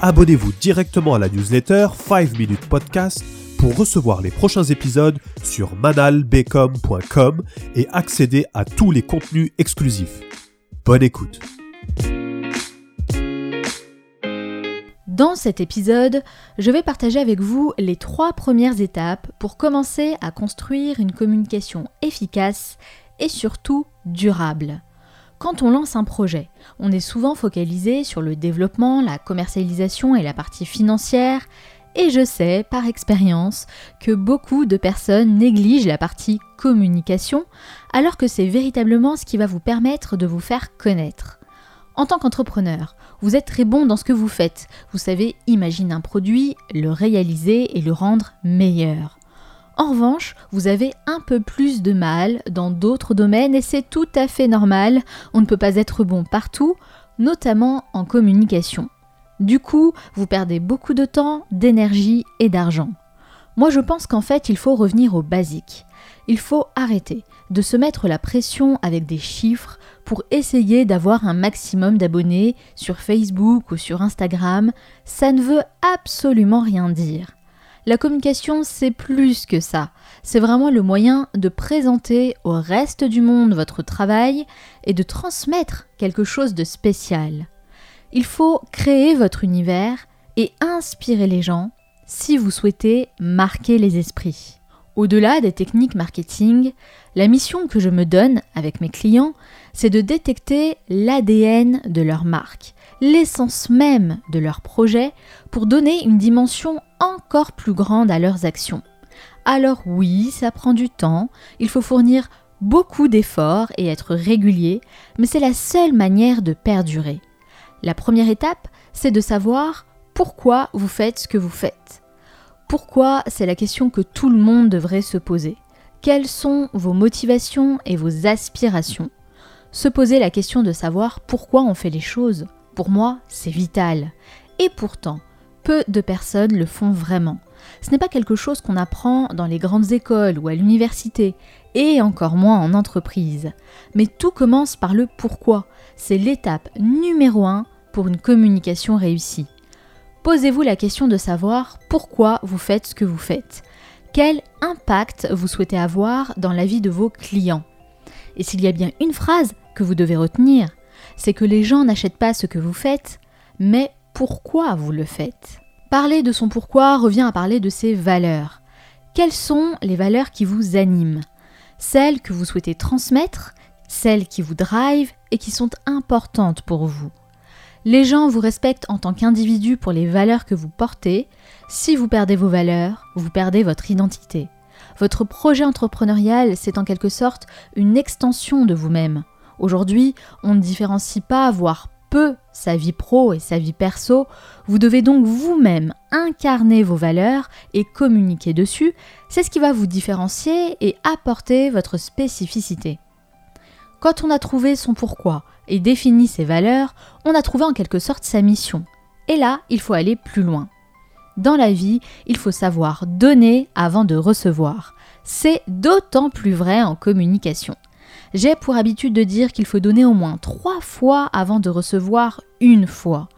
abonnez-vous directement à la newsletter 5 Minutes Podcast pour recevoir les prochains épisodes sur manalbecom.com et accéder à tous les contenus exclusifs. Bonne écoute. Dans cet épisode, je vais partager avec vous les trois premières étapes pour commencer à construire une communication efficace et surtout durable. Quand on lance un projet, on est souvent focalisé sur le développement, la commercialisation et la partie financière, et je sais par expérience que beaucoup de personnes négligent la partie communication, alors que c'est véritablement ce qui va vous permettre de vous faire connaître. En tant qu'entrepreneur, vous êtes très bon dans ce que vous faites. Vous savez imaginer un produit, le réaliser et le rendre meilleur. En revanche, vous avez un peu plus de mal dans d'autres domaines et c'est tout à fait normal. On ne peut pas être bon partout, notamment en communication. Du coup, vous perdez beaucoup de temps, d'énergie et d'argent. Moi, je pense qu'en fait, il faut revenir au basique. Il faut arrêter de se mettre la pression avec des chiffres pour essayer d'avoir un maximum d'abonnés sur Facebook ou sur Instagram. Ça ne veut absolument rien dire. La communication, c'est plus que ça. C'est vraiment le moyen de présenter au reste du monde votre travail et de transmettre quelque chose de spécial. Il faut créer votre univers et inspirer les gens si vous souhaitez marquer les esprits. Au-delà des techniques marketing, la mission que je me donne avec mes clients, c'est de détecter l'ADN de leur marque, l'essence même de leur projet pour donner une dimension encore plus grande à leurs actions. Alors oui, ça prend du temps, il faut fournir beaucoup d'efforts et être régulier, mais c'est la seule manière de perdurer. La première étape, c'est de savoir pourquoi vous faites ce que vous faites. Pourquoi, c'est la question que tout le monde devrait se poser. Quelles sont vos motivations et vos aspirations? Se poser la question de savoir pourquoi on fait les choses, pour moi, c'est vital. Et pourtant, peu de personnes le font vraiment. Ce n'est pas quelque chose qu'on apprend dans les grandes écoles ou à l'université, et encore moins en entreprise. Mais tout commence par le pourquoi. C'est l'étape numéro un pour une communication réussie. Posez-vous la question de savoir pourquoi vous faites ce que vous faites. Quel impact vous souhaitez avoir dans la vie de vos clients? Et s'il y a bien une phrase que vous devez retenir, c'est que les gens n'achètent pas ce que vous faites, mais pourquoi vous le faites. Parler de son pourquoi revient à parler de ses valeurs. Quelles sont les valeurs qui vous animent? Celles que vous souhaitez transmettre, celles qui vous drivent et qui sont importantes pour vous. Les gens vous respectent en tant qu'individu pour les valeurs que vous portez. Si vous perdez vos valeurs, vous perdez votre identité. Votre projet entrepreneurial, c'est en quelque sorte une extension de vous-même. Aujourd'hui, on ne différencie pas, voire peu, sa vie pro et sa vie perso. Vous devez donc vous-même incarner vos valeurs et communiquer dessus. C'est ce qui va vous différencier et apporter votre spécificité. Quand on a trouvé son pourquoi et défini ses valeurs, on a trouvé en quelque sorte sa mission. Et là, il faut aller plus loin. Dans la vie, il faut savoir donner avant de recevoir. C'est d'autant plus vrai en communication. J'ai pour habitude de dire qu'il faut donner au moins trois fois avant de recevoir une fois.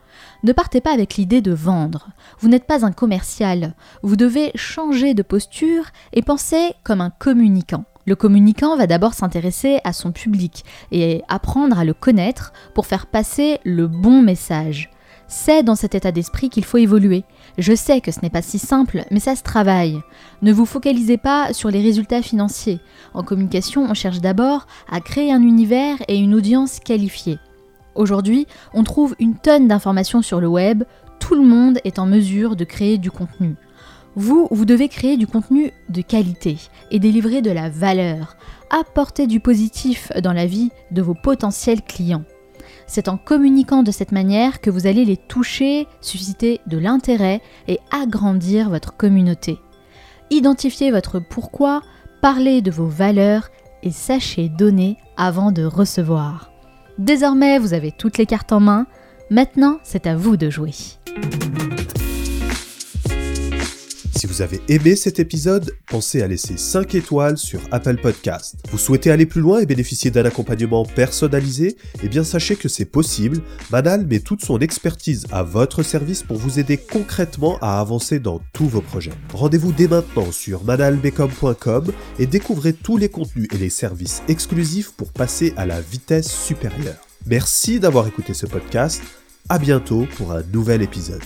Ne partez pas avec l'idée de vendre. Vous n'êtes pas un commercial. Vous devez changer de posture et penser comme un communicant. Le communicant va d'abord s'intéresser à son public et apprendre à le connaître pour faire passer le bon message. C'est dans cet état d'esprit qu'il faut évoluer. Je sais que ce n'est pas si simple, mais ça se travaille. Ne vous focalisez pas sur les résultats financiers. En communication, on cherche d'abord à créer un univers et une audience qualifiée. Aujourd'hui, on trouve une tonne d'informations sur le web, tout le monde est en mesure de créer du contenu. Vous, vous devez créer du contenu de qualité et délivrer de la valeur, apporter du positif dans la vie de vos potentiels clients. C'est en communiquant de cette manière que vous allez les toucher, susciter de l'intérêt et agrandir votre communauté. Identifiez votre pourquoi, parlez de vos valeurs et sachez donner avant de recevoir. Désormais, vous avez toutes les cartes en main. Maintenant, c'est à vous de jouer. Vous avez aimé cet épisode, pensez à laisser 5 étoiles sur Apple Podcast. Vous souhaitez aller plus loin et bénéficier d'un accompagnement personnalisé? Eh bien sachez que c'est possible. Manal met toute son expertise à votre service pour vous aider concrètement à avancer dans tous vos projets. Rendez-vous dès maintenant sur manalmecom.com et découvrez tous les contenus et les services exclusifs pour passer à la vitesse supérieure. Merci d'avoir écouté ce podcast. À bientôt pour un nouvel épisode.